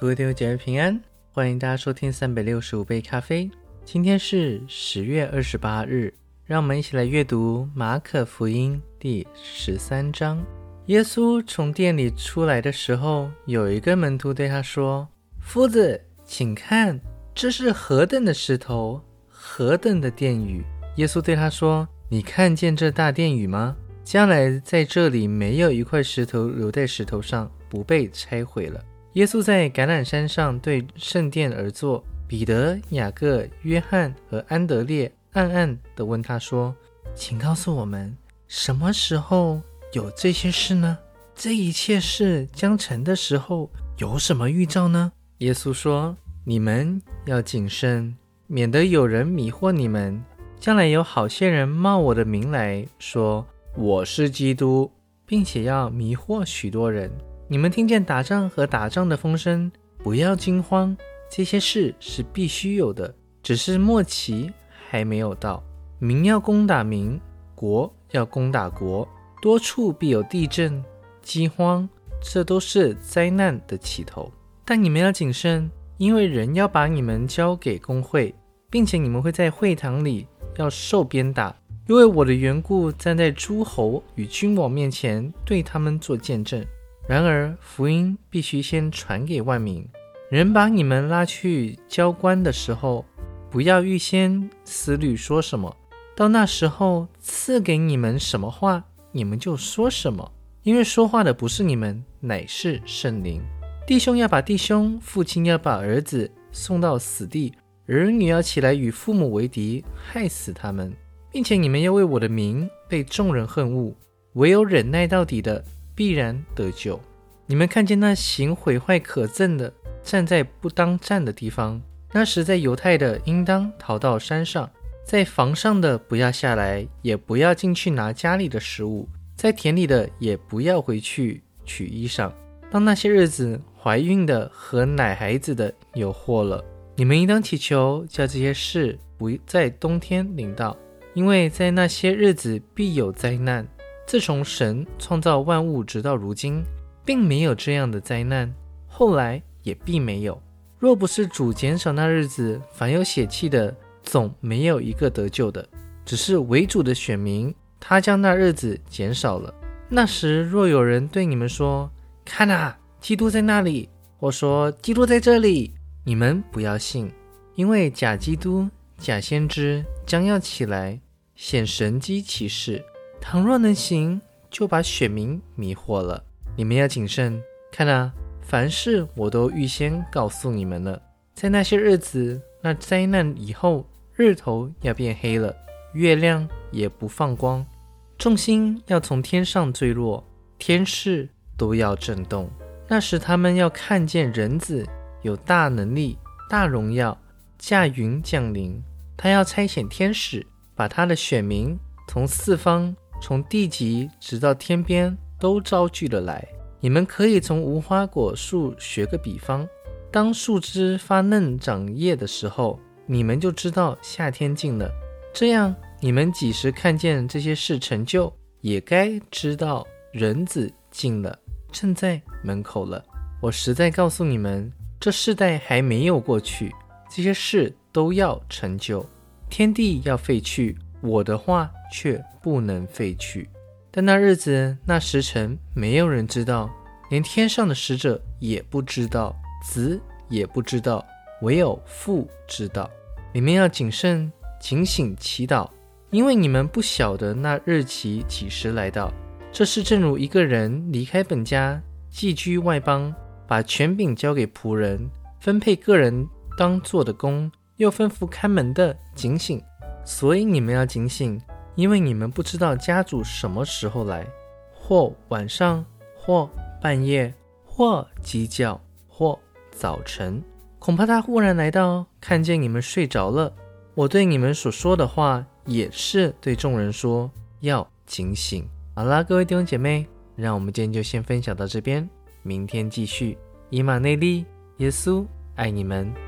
各位弟兄姐妹平安，欢迎大家收听三百六十五杯咖啡。今天是十月二十八日，让我们一起来阅读马可福音第十三章。耶稣从店里出来的时候，有一个门徒对他说：“夫子，请看，这是何等的石头，何等的殿宇！”耶稣对他说：“你看见这大殿宇吗？将来在这里没有一块石头留在石头上，不被拆毁了。”耶稣在橄榄山上对圣殿而坐，彼得、雅各、约翰和安德烈暗暗地问他说：“请告诉我们，什么时候有这些事呢？这一切事将成的时候，有什么预兆呢？”耶稣说：“你们要谨慎，免得有人迷惑你们。将来有好些人冒我的名来说我是基督，并且要迷惑许多人。”你们听见打仗和打仗的风声，不要惊慌。这些事是必须有的，只是末期还没有到。民要攻打民，国要攻打国，多处必有地震、饥荒，这都是灾难的起头。但你们要谨慎，因为人要把你们交给公会，并且你们会在会堂里要受鞭打，因为我的缘故，站在诸侯与君王面前，对他们做见证。然而，福音必须先传给万民。人把你们拉去交官的时候，不要预先思虑说什么。到那时候赐给你们什么话，你们就说什么。因为说话的不是你们，乃是圣灵。弟兄要把弟兄，父亲要把儿子送到死地，儿女要起来与父母为敌，害死他们，并且你们要为我的名被众人恨恶。唯有忍耐到底的。必然得救。你们看见那行毁坏可憎的站在不当站的地方，那时在犹太的应当逃到山上，在房上的不要下来，也不要进去拿家里的食物；在田里的也不要回去取衣裳。当那些日子，怀孕的和奶孩子的有祸了。你们应当祈求，叫这些事不在冬天临到，因为在那些日子必有灾难。自从神创造万物直到如今，并没有这样的灾难，后来也必没有。若不是主减少那日子，凡有血气的总没有一个得救的。只是为主的选民，他将那日子减少了。那时若有人对你们说：“看啊，基督在那里！”或说：“基督在这里！”你们不要信，因为假基督、假先知将要起来显神机启示。倘若能行，就把选民迷惑了。你们要谨慎，看啊，凡事我都预先告诉你们了。在那些日子，那灾难以后，日头要变黑了，月亮也不放光，众星要从天上坠落，天势都要震动。那时，他们要看见人子有大能力、大荣耀，驾云降临。他要差遣天使，把他的选民从四方。从地极直到天边都招聚了来。你们可以从无花果树学个比方：当树枝发嫩长叶的时候，你们就知道夏天近了。这样，你们几时看见这些事成就，也该知道人子近了，正在门口了。我实在告诉你们，这世代还没有过去，这些事都要成就。天地要废去，我的话。却不能废去。但那日子、那时辰，没有人知道，连天上的使者也不知道，子也不知道，唯有父知道。你们要谨慎、警醒、祈祷，因为你们不晓得那日期几时来到。这是正如一个人离开本家，寄居外邦，把权柄交给仆人，分配个人当做的工，又吩咐看门的警醒。所以你们要警醒。因为你们不知道家主什么时候来，或晚上，或半夜，或鸡叫，或早晨，恐怕他忽然来到，看见你们睡着了。我对你们所说的话，也是对众人说，要警醒。好啦，各位弟兄姐妹，让我们今天就先分享到这边，明天继续。以马内利，耶稣爱你们。